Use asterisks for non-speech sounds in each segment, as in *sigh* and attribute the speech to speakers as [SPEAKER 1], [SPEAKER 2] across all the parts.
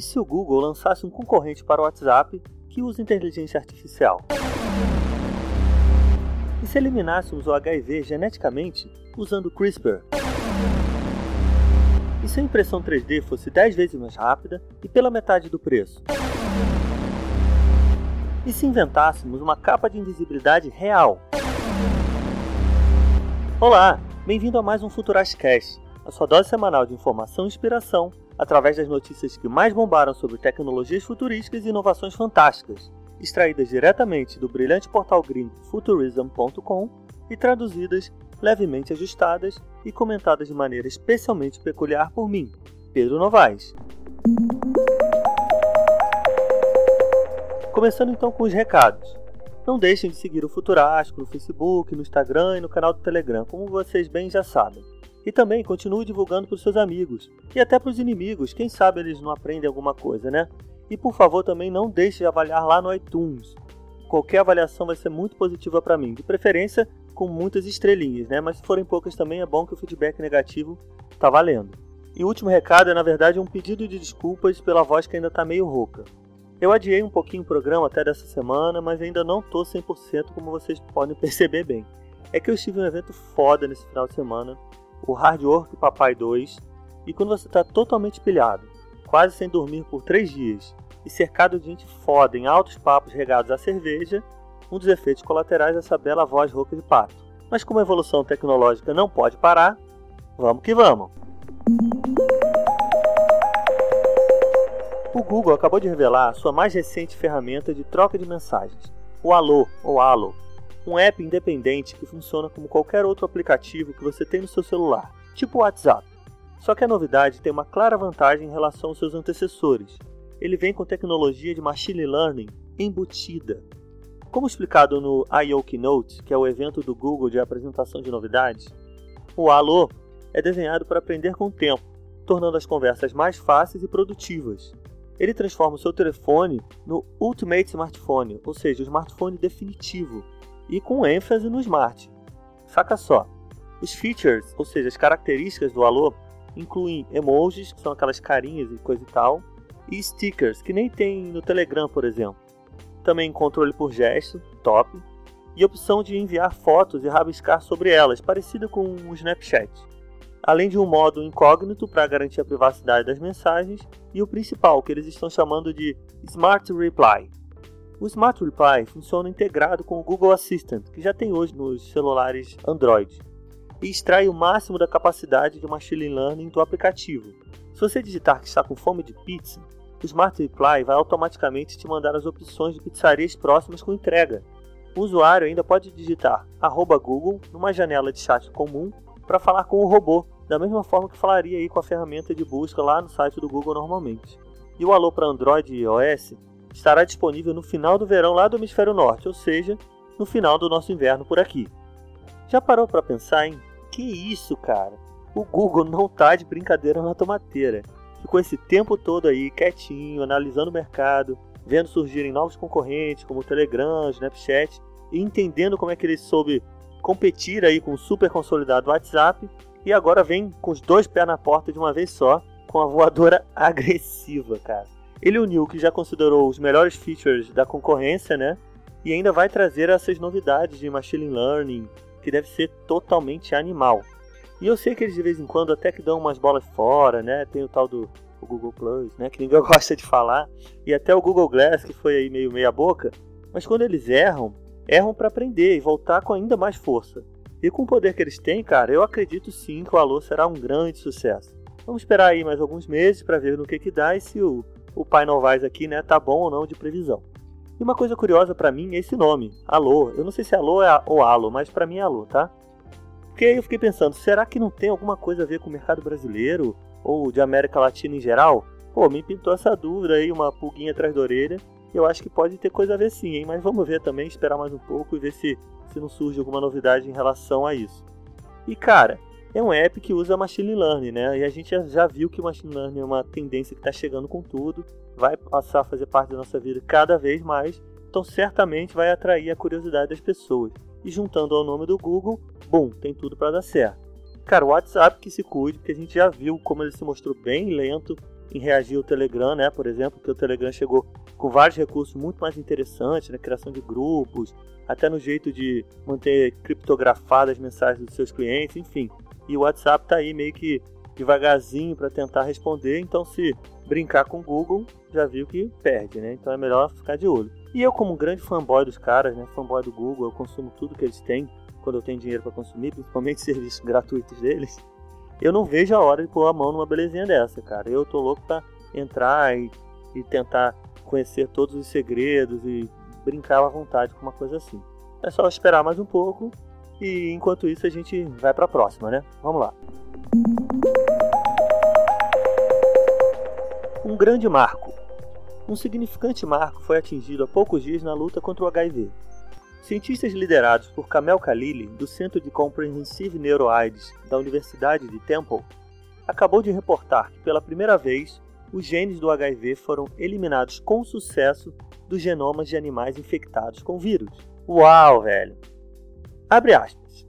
[SPEAKER 1] E se o Google lançasse um concorrente para o WhatsApp que usa inteligência artificial? E se eliminássemos o HIV geneticamente usando CRISPR? E se a impressão 3D fosse 10 vezes mais rápida e pela metade do preço? E se inventássemos uma capa de invisibilidade real? Olá, bem-vindo a mais um Futurastcast, a sua dose semanal de informação e inspiração através das notícias que mais bombaram sobre tecnologias futurísticas e inovações fantásticas, extraídas diretamente do brilhante portal gringo futurism.com e traduzidas, levemente ajustadas e comentadas de maneira especialmente peculiar por mim, Pedro Novaes. Começando então com os recados. Não deixem de seguir o Futurástico no Facebook, no Instagram e no canal do Telegram, como vocês bem já sabem. E também continue divulgando para os seus amigos e até para os inimigos, quem sabe eles não aprendem alguma coisa, né? E por favor também não deixe de avaliar lá no iTunes. Qualquer avaliação vai ser muito positiva para mim, de preferência com muitas estrelinhas, né? Mas se forem poucas também é bom que o feedback negativo tá valendo. E o último recado é na verdade um pedido de desculpas pela voz que ainda está meio rouca. Eu adiei um pouquinho o programa até dessa semana, mas ainda não tô 100% como vocês podem *laughs* perceber bem. É que eu estive em um evento foda nesse final de semana o Hard Work Papai 2, e quando você está totalmente pilhado, quase sem dormir por três dias e cercado de gente foda em altos papos regados à cerveja, um dos efeitos colaterais é essa bela voz rouca de pato. Mas como a evolução tecnológica não pode parar, vamos que vamos! O Google acabou de revelar sua mais recente ferramenta de troca de mensagens, o Alô ou Allo, um app independente que funciona como qualquer outro aplicativo que você tem no seu celular, tipo o WhatsApp. Só que a novidade tem uma clara vantagem em relação aos seus antecessores. Ele vem com tecnologia de machine learning embutida. Como explicado no I.O. Keynote, que é o evento do Google de apresentação de novidades, o Alô é desenhado para aprender com o tempo, tornando as conversas mais fáceis e produtivas. Ele transforma o seu telefone no Ultimate Smartphone, ou seja, o smartphone definitivo, e com ênfase no Smart. Saca só, os features, ou seja, as características do Alô, incluem emojis, que são aquelas carinhas e coisa e tal, e stickers, que nem tem no Telegram, por exemplo. Também controle por gesto, top, e opção de enviar fotos e rabiscar sobre elas, parecida com o Snapchat. Além de um modo incógnito para garantir a privacidade das mensagens, e o principal, que eles estão chamando de Smart Reply, o Smart Reply funciona integrado com o Google Assistant, que já tem hoje nos celulares Android, e extrai o máximo da capacidade de machine learning do aplicativo. Se você digitar que está com fome de pizza, o Smart Reply vai automaticamente te mandar as opções de pizzarias próximas com entrega. O usuário ainda pode digitar Google numa janela de chat comum para falar com o robô, da mesma forma que falaria aí com a ferramenta de busca lá no site do Google normalmente. E o Alô para Android e iOS estará disponível no final do verão lá do hemisfério norte, ou seja, no final do nosso inverno por aqui. Já parou para pensar em que isso, cara? O Google não tá de brincadeira na tomateira. Ficou esse tempo todo aí quietinho, analisando o mercado, vendo surgirem novos concorrentes como o Telegram, o Snapchat e entendendo como é que ele soube competir aí com o super consolidado WhatsApp e agora vem com os dois pés na porta de uma vez só, com a voadora *laughs* agressiva, cara. Ele uniu o que já considerou os melhores features da concorrência, né? E ainda vai trazer essas novidades de machine learning, que deve ser totalmente animal. E eu sei que eles de vez em quando até que dão umas bolas fora, né? Tem o tal do o Google Plus, né? Que ninguém *laughs* gosta de falar. E até o Google Glass, que foi aí meio meia boca. Mas quando eles erram, erram para aprender e voltar com ainda mais força. E com o poder que eles têm, cara, eu acredito sim que o Alô será um grande sucesso. Vamos esperar aí mais alguns meses para ver no que que dá e se o o Pai Novaes aqui, né, tá bom ou não de previsão. E uma coisa curiosa para mim é esse nome, Alô. Eu não sei se é Alô ou Alô, mas para mim é Alô, tá? Porque aí eu fiquei pensando, será que não tem alguma coisa a ver com o mercado brasileiro ou de América Latina em geral? Pô, me pintou essa dúvida aí, uma pulguinha atrás da orelha. Eu acho que pode ter coisa a ver sim, hein? Mas vamos ver também, esperar mais um pouco e ver se, se não surge alguma novidade em relação a isso. E cara, é um app que usa machine learning, né? E a gente já viu que o machine learning é uma tendência que está chegando com tudo, vai passar a fazer parte da nossa vida cada vez mais, então certamente vai atrair a curiosidade das pessoas. E juntando ao nome do Google, bom, tem tudo para dar certo. Cara, o WhatsApp que se cuide, porque a gente já viu como ele se mostrou bem lento em reagir ao Telegram, né? Por exemplo, que o Telegram chegou com vários recursos muito mais interessantes na criação de grupos, até no jeito de manter criptografadas as mensagens dos seus clientes, enfim. E o WhatsApp está aí meio que devagarzinho para tentar responder, então se brincar com o Google, já viu que perde, né? Então é melhor ficar de olho. E eu, como um grande fanboy dos caras, né? Fanboy do Google, eu consumo tudo que eles têm quando eu tenho dinheiro para consumir, principalmente *laughs* serviços gratuitos deles. Eu não vejo a hora de pôr a mão numa belezinha dessa, cara. Eu tô louco pra entrar e, e tentar conhecer todos os segredos e brincar à vontade com uma coisa assim. É só esperar mais um pouco e enquanto isso a gente vai para a próxima, né? Vamos lá. Um grande marco. Um significante marco foi atingido há poucos dias na luta contra o HIV. Cientistas liderados por Kamel Khalili, do Centro de Comprehensive NeuroAIDS da Universidade de Temple, acabou de reportar que pela primeira vez os genes do HIV foram eliminados com sucesso dos genomas de animais infectados com vírus. Uau, velho! Abre aspas.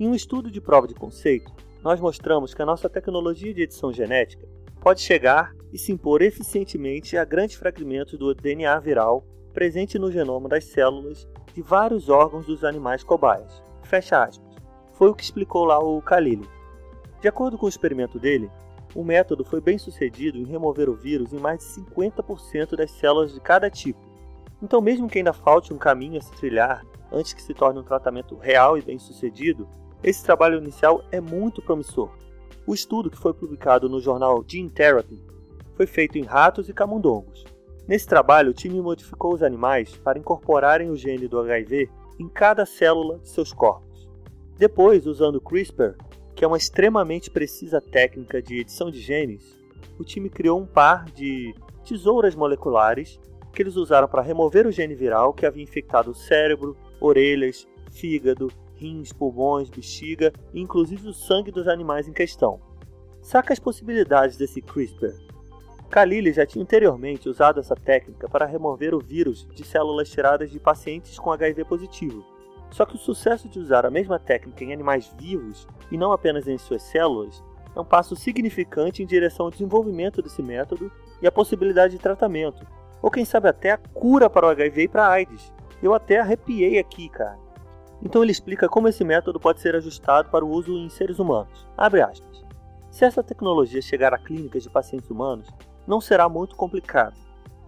[SPEAKER 1] Em um estudo de prova de conceito, nós mostramos que a nossa tecnologia de edição genética pode chegar e se impor eficientemente a grandes fragmentos do DNA viral presente no genoma das células de vários órgãos dos animais cobaias. Fecha aspas. Foi o que explicou lá o Khalili. De acordo com o experimento dele, o método foi bem sucedido em remover o vírus em mais de 50% das células de cada tipo. Então, mesmo que ainda falte um caminho a se trilhar antes que se torne um tratamento real e bem sucedido, esse trabalho inicial é muito promissor. O estudo, que foi publicado no jornal Gene Therapy, foi feito em ratos e camundongos. Nesse trabalho, o time modificou os animais para incorporarem o gene do HIV em cada célula de seus corpos. Depois, usando CRISPR, que é uma extremamente precisa técnica de edição de genes, o time criou um par de tesouras moleculares que eles usaram para remover o gene viral que havia infectado o cérebro, orelhas, fígado, rins, pulmões, bexiga e inclusive o sangue dos animais em questão. Saca as possibilidades desse CRISPR. Khalili já tinha anteriormente usado essa técnica para remover o vírus de células tiradas de pacientes com HIV positivo. Só que o sucesso de usar a mesma técnica em animais vivos e não apenas em suas células é um passo significante em direção ao desenvolvimento desse método e a possibilidade de tratamento, ou quem sabe até a cura para o HIV e para a AIDS. Eu até arrepiei aqui, cara. Então ele explica como esse método pode ser ajustado para o uso em seres humanos. Abre aspas. Se essa tecnologia chegar a clínicas de pacientes humanos, não será muito complicado.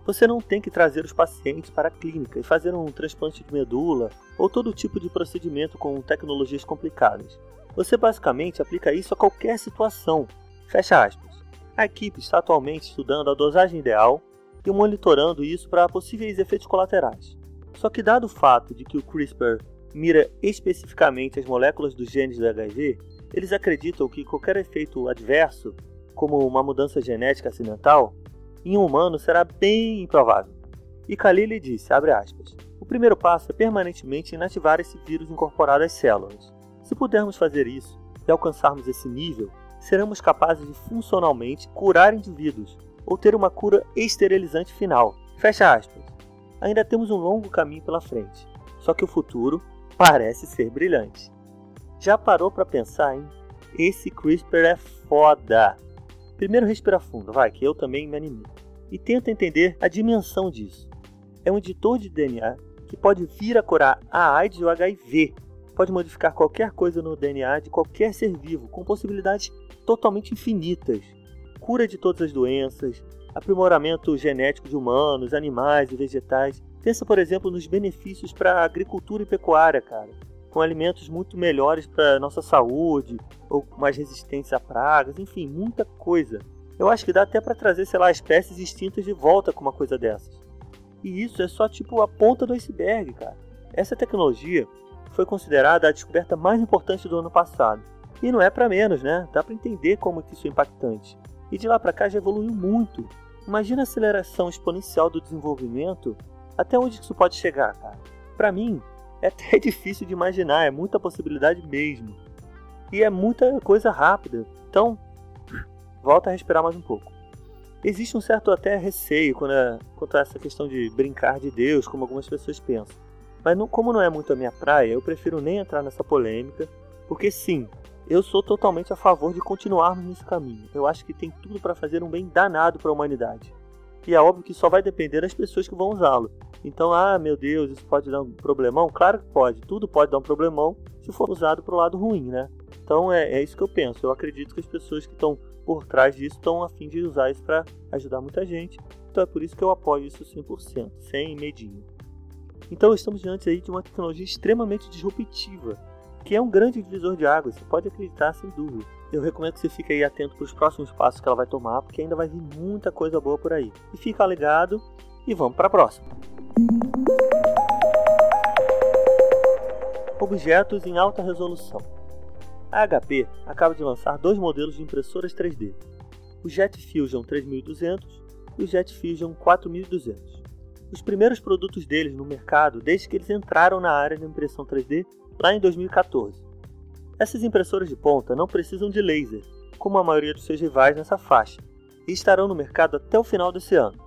[SPEAKER 1] Você não tem que trazer os pacientes para a clínica e fazer um transplante de medula ou todo tipo de procedimento com tecnologias complicadas. Você basicamente aplica isso a qualquer situação. Fecha aspas. A equipe está atualmente estudando a dosagem ideal e monitorando isso para possíveis efeitos colaterais. Só que, dado o fato de que o CRISPR mira especificamente as moléculas dos genes do HIV, eles acreditam que qualquer efeito adverso, como uma mudança genética acidental, em um humano será bem improvável. E Khalili disse, aspas, o primeiro passo é permanentemente inativar esse vírus incorporado às células. Se pudermos fazer isso e alcançarmos esse nível, seremos capazes de funcionalmente curar indivíduos ou ter uma cura esterilizante final. Fecha aspas. Ainda temos um longo caminho pela frente, só que o futuro parece ser brilhante. Já parou para pensar, hein? Esse CRISPR é foda! Primeiro respira fundo, vai, que eu também me animei. E tenta entender a dimensão disso. É um editor de DNA que pode vir a curar a AIDS e o HIV. Pode modificar qualquer coisa no DNA de qualquer ser vivo, com possibilidades totalmente infinitas. Cura de todas as doenças, aprimoramento genético de humanos, animais e vegetais. Pensa, por exemplo, nos benefícios para a agricultura e pecuária, cara com alimentos muito melhores para nossa saúde, ou mais resistentes a pragas, enfim, muita coisa. Eu acho que dá até para trazer, sei lá, espécies extintas de volta com uma coisa dessas. E isso é só tipo a ponta do iceberg, cara. Essa tecnologia foi considerada a descoberta mais importante do ano passado. E não é para menos, né? Dá para entender como que isso é impactante. E de lá para cá já evoluiu muito. Imagina a aceleração exponencial do desenvolvimento, até onde isso pode chegar, cara. Para mim, é até *laughs* difícil de imaginar, é muita possibilidade mesmo. E é muita coisa rápida. Então, volta a respirar mais um pouco. Existe um certo até receio quando é, quanto a essa questão de brincar de Deus, como algumas pessoas pensam. Mas não, como não é muito a minha praia, eu prefiro nem entrar nessa polêmica, porque sim, eu sou totalmente a favor de continuarmos nesse caminho. Eu acho que tem tudo para fazer um bem danado para a humanidade. E é óbvio que só vai depender das pessoas que vão usá-lo. Então, ah, meu Deus, isso pode dar um problemão? Claro que pode. Tudo pode dar um problemão se for usado para o lado ruim, né? Então é, é isso que eu penso. Eu acredito que as pessoas que estão por trás disso estão a fim de usar isso para ajudar muita gente. Então é por isso que eu apoio isso 100%, sem medinho. Então estamos diante aí de uma tecnologia extremamente disruptiva, que é um grande divisor de águas, você pode acreditar sem dúvida. Eu recomendo que você fique aí atento para os próximos passos que ela vai tomar, porque ainda vai vir muita coisa boa por aí. E fica ligado e vamos para a próxima. Objetos em alta resolução. A HP acaba de lançar dois modelos de impressoras 3D, o Jet Fusion 3200 e o Jet Fusion 4200. Os primeiros produtos deles no mercado desde que eles entraram na área de impressão 3D lá em 2014. Essas impressoras de ponta não precisam de laser, como a maioria dos seus rivais nessa faixa, e estarão no mercado até o final desse ano.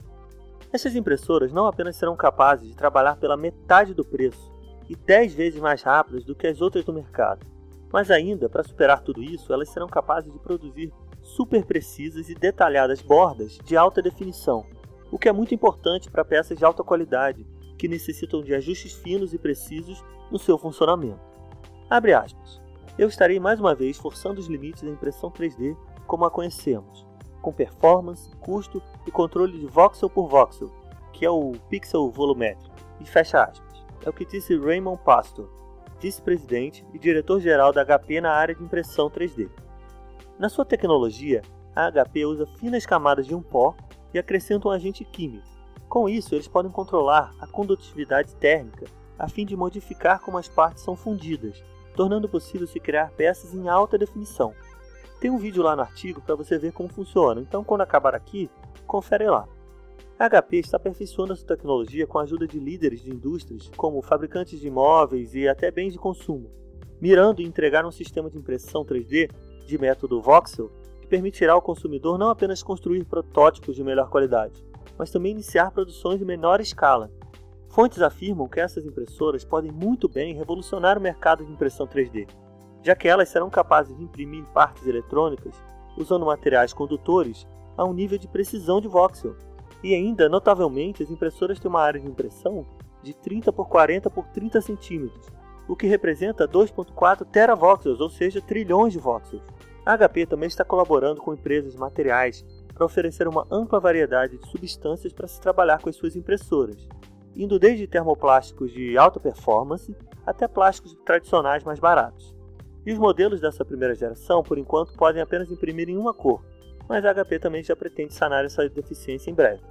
[SPEAKER 1] Essas impressoras não apenas serão capazes de trabalhar pela metade do preço e 10 vezes mais rápidas do que as outras do mercado, mas ainda, para superar tudo isso, elas serão capazes de produzir super precisas e detalhadas bordas de alta definição, o que é muito importante para peças de alta qualidade que necessitam de ajustes finos e precisos no seu funcionamento. Abre aspas. Eu estarei mais uma vez forçando os limites da impressão 3D como a conhecemos, com performance, custo e controle de voxel por voxel, que é o pixel volumétrico. E fecha aspas. É o que disse Raymond Pastor, vice-presidente e diretor-geral da HP na área de impressão 3D. Na sua tecnologia, a HP usa finas camadas de um pó e acrescenta um agente químico. Com isso, eles podem controlar a condutividade térmica a fim de modificar como as partes são fundidas, tornando possível se criar peças em alta definição. Tem um vídeo lá no artigo para você ver como funciona, então quando acabar aqui, confere lá. A HP está aperfeiçoando a sua tecnologia com a ajuda de líderes de indústrias, como fabricantes de imóveis e até bens de consumo, mirando em entregar um sistema de impressão 3D de método voxel que permitirá ao consumidor não apenas construir protótipos de melhor qualidade, mas também iniciar produções de menor escala. Fontes afirmam que essas impressoras podem muito bem revolucionar o mercado de impressão 3D, já que elas serão capazes de imprimir partes eletrônicas usando materiais condutores a um nível de precisão de voxel e ainda, notavelmente, as impressoras têm uma área de impressão de 30 por 40 por 30 centímetros, o que representa 2.4 teravoxels, ou seja, trilhões de voxels. A HP também está colaborando com empresas de materiais para oferecer uma ampla variedade de substâncias para se trabalhar com as suas impressoras, indo desde termoplásticos de alta performance até plásticos tradicionais mais baratos. E os modelos dessa primeira geração, por enquanto, podem apenas imprimir em uma cor, mas a HP também já pretende sanar essa deficiência em breve.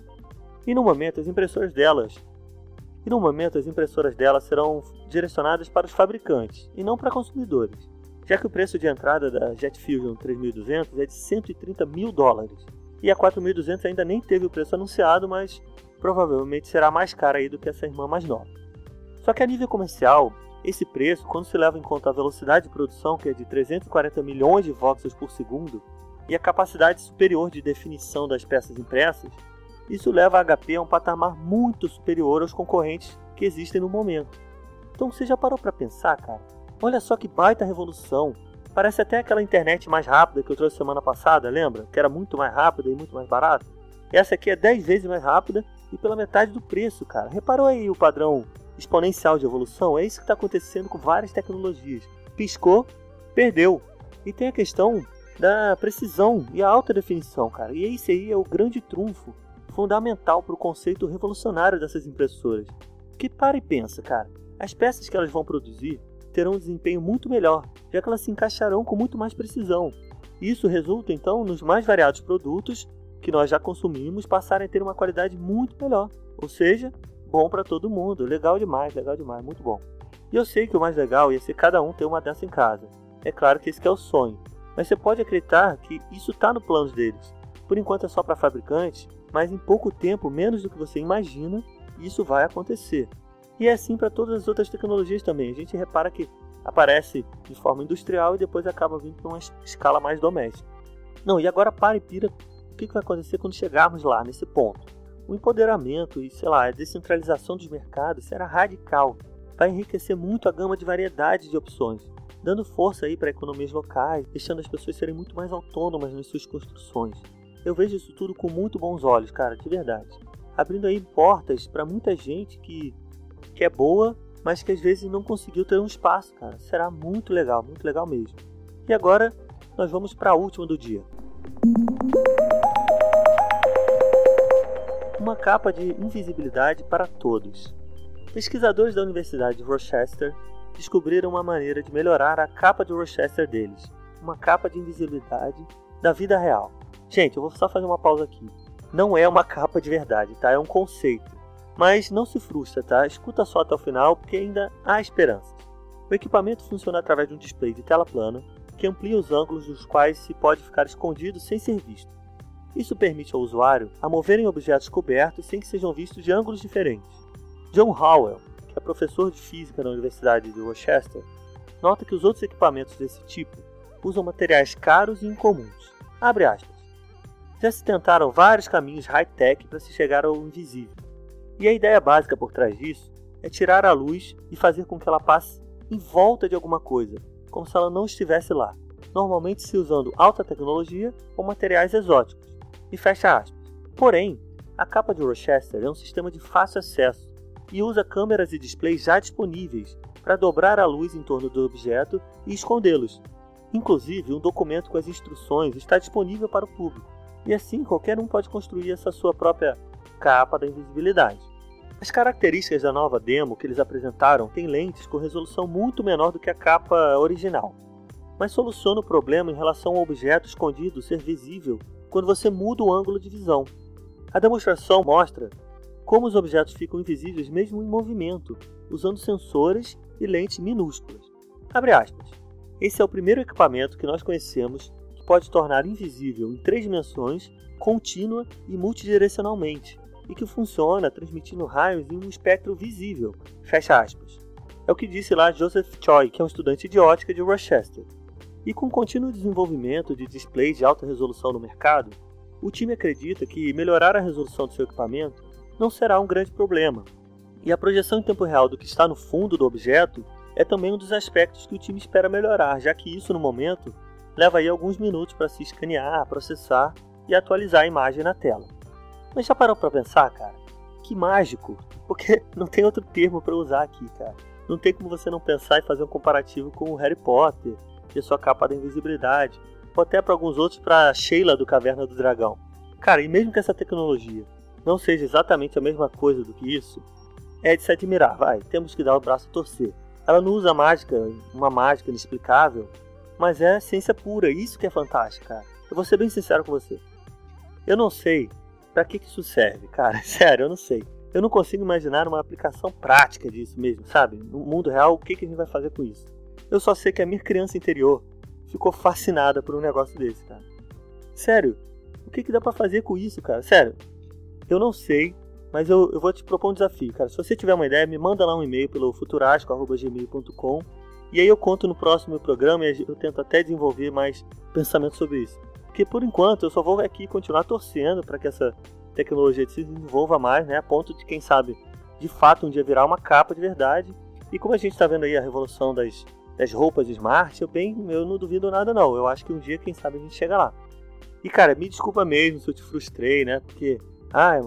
[SPEAKER 1] E no momento as impressoras delas e no momento as impressoras delas serão direcionadas para os fabricantes e não para consumidores, já que o preço de entrada da Jet Fusion 3200 é de 130 mil dólares e a 4200 ainda nem teve o preço anunciado, mas provavelmente será mais cara aí do que essa irmã mais nova. Só que a nível comercial, esse preço, quando se leva em conta a velocidade de produção, que é de 340 milhões de voxels por segundo, e a capacidade superior de definição das peças impressas, isso leva a HP a um patamar muito superior aos concorrentes que existem no momento. Então você já parou para pensar, cara? Olha só que baita revolução. Parece até aquela internet mais rápida que eu trouxe semana passada, lembra? Que era muito mais rápida e muito mais barata. Essa aqui é 10 vezes mais rápida e pela metade do preço, cara. Reparou aí o padrão exponencial de evolução? É isso que está acontecendo com várias tecnologias. Piscou, perdeu. E tem a questão da precisão e a alta definição, cara. E esse aí é o grande trunfo fundamental para o conceito revolucionário dessas impressoras. Que para e pensa, cara. As peças que elas vão produzir terão um desempenho muito melhor, já que elas se encaixarão com muito mais precisão. Isso resulta então nos mais variados produtos que nós já consumimos passarem a ter uma qualidade muito melhor. Ou seja, bom para todo mundo. Legal demais, legal demais, muito bom. E eu sei que o mais legal ia ser cada um ter uma dessa em casa. É claro que esse que é o sonho. Mas você pode acreditar que isso está no plano deles. Por enquanto é só para fabricantes, mas em pouco tempo, menos do que você imagina, isso vai acontecer. E é assim para todas as outras tecnologias também. A gente repara que aparece de forma industrial e depois acaba vindo para uma escala mais doméstica. Não, e agora para e pira, o que vai acontecer quando chegarmos lá, nesse ponto? O empoderamento e, sei lá, a descentralização dos mercados será radical. Vai enriquecer muito a gama de variedade de opções dando força aí para economias locais, deixando as pessoas serem muito mais autônomas nas suas construções. Eu vejo isso tudo com muito bons olhos, cara, de verdade. Abrindo aí portas para muita gente que, que é boa, mas que às vezes não conseguiu ter um espaço, cara. Será muito legal, muito legal mesmo. E agora nós vamos para a última do dia. Uma capa de invisibilidade para todos. Pesquisadores da Universidade de Rochester descobriram uma maneira de melhorar a capa de Rochester deles, uma capa de invisibilidade da vida real. Gente, eu vou só fazer uma pausa aqui. Não é uma *laughs* capa de verdade, tá? É um conceito. Mas não se frustra, tá? Escuta só até o final porque ainda há esperanças. O equipamento funciona através de um display de tela plana que amplia os ângulos dos quais se pode ficar escondido sem ser visto. Isso permite ao usuário a moverem objetos cobertos sem que sejam vistos de ângulos diferentes. John Howell, que é professor de física na Universidade de Rochester, nota que os outros equipamentos desse tipo usam materiais caros e incomuns. Abre aspas. Já se tentaram vários caminhos high-tech para se chegar ao invisível. E a ideia básica por trás disso é tirar a luz e fazer com que ela passe em volta de alguma coisa, como se ela não estivesse lá, normalmente se usando alta tecnologia ou materiais exóticos. E fecha aspas. Porém, a capa de Rochester é um sistema de fácil acesso e usa câmeras e displays já disponíveis para dobrar a luz em torno do objeto e escondê-los. Inclusive, um documento com as instruções está disponível para o público, e assim qualquer um pode construir essa sua própria capa da invisibilidade. As características da nova demo que eles apresentaram têm lentes com resolução muito menor do que a capa original, mas soluciona o problema em relação ao objeto escondido ser visível quando você muda o ângulo de visão. A demonstração mostra como os objetos ficam invisíveis mesmo em movimento, usando sensores e lentes minúsculas. Esse é o primeiro equipamento que nós conhecemos que pode tornar invisível em três dimensões, contínua e multidirecionalmente, e que funciona transmitindo raios em um espectro visível. Fecha aspas. É o que disse lá Joseph Choi, que é um estudante de ótica de Rochester. E com o contínuo desenvolvimento de displays de alta resolução no mercado, o time acredita que melhorar a resolução do seu equipamento não será um grande problema. E a projeção em tempo real do que está no fundo do objeto é também um dos aspectos que o time espera melhorar, já que isso no momento leva aí alguns minutos para se escanear, processar e atualizar a imagem na tela. Mas já parou para pensar, cara? Que mágico! Porque *laughs* não tem outro termo para usar aqui, cara. Não tem como você não pensar e fazer um comparativo com o Harry Potter e a sua capa da invisibilidade, ou até para alguns outros para Sheila do Caverna do Dragão. Cara, e mesmo que essa tecnologia não seja exatamente a mesma coisa do que isso, é de se admirar, vai, temos que dar o braço a torcer. Ela não usa mágica, uma mágica inexplicável, mas é ciência pura, isso que é fantástico, cara. Eu vou ser bem sincero com você. Eu não sei para que, que isso serve, cara, *laughs* sério, eu não sei. Eu não consigo imaginar uma aplicação prática disso mesmo, sabe? No mundo real, o que, que a gente vai fazer com isso? Eu só sei que a minha criança interior ficou fascinada por um negócio desse, cara. Sério, o que, que dá para fazer com isso, cara? Sério, eu não sei, mas eu, eu vou te propor um desafio, cara. Se você tiver uma ideia, me manda lá um e-mail pelo futurasco.gmail.com e aí eu conto no próximo programa e eu tento até desenvolver mais pensamento sobre isso. Porque por enquanto eu só vou aqui continuar torcendo para que essa tecnologia se desenvolva mais, né? A ponto de, quem sabe, de fato um dia virar uma capa de verdade. E como a gente está vendo aí a revolução das, das roupas smart, eu, bem, eu não duvido nada não. Eu acho que um dia, quem sabe, a gente chega lá. E cara, me desculpa mesmo se eu te frustrei, né? Porque ah,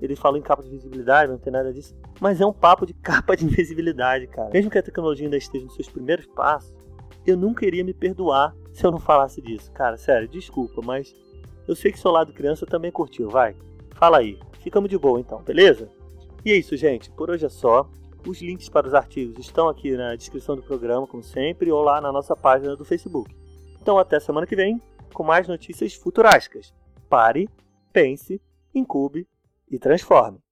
[SPEAKER 1] ele falou em capa de visibilidade, não tem nada disso. Mas é um papo de *laughs* capa de invisibilidade, cara. Mesmo que a tecnologia ainda esteja nos seus primeiros passos, eu nunca iria me perdoar se eu não falasse disso. Cara, sério, desculpa, mas eu sei que seu lado criança também curtiu, vai. Fala aí. Ficamos de boa então, beleza? E é isso, gente. Por hoje é só. Os links para os artigos estão aqui na descrição do programa, como sempre, ou lá na nossa página do Facebook. Então até semana que vem com mais notícias futurásticas. Pare, pense incube e transforme.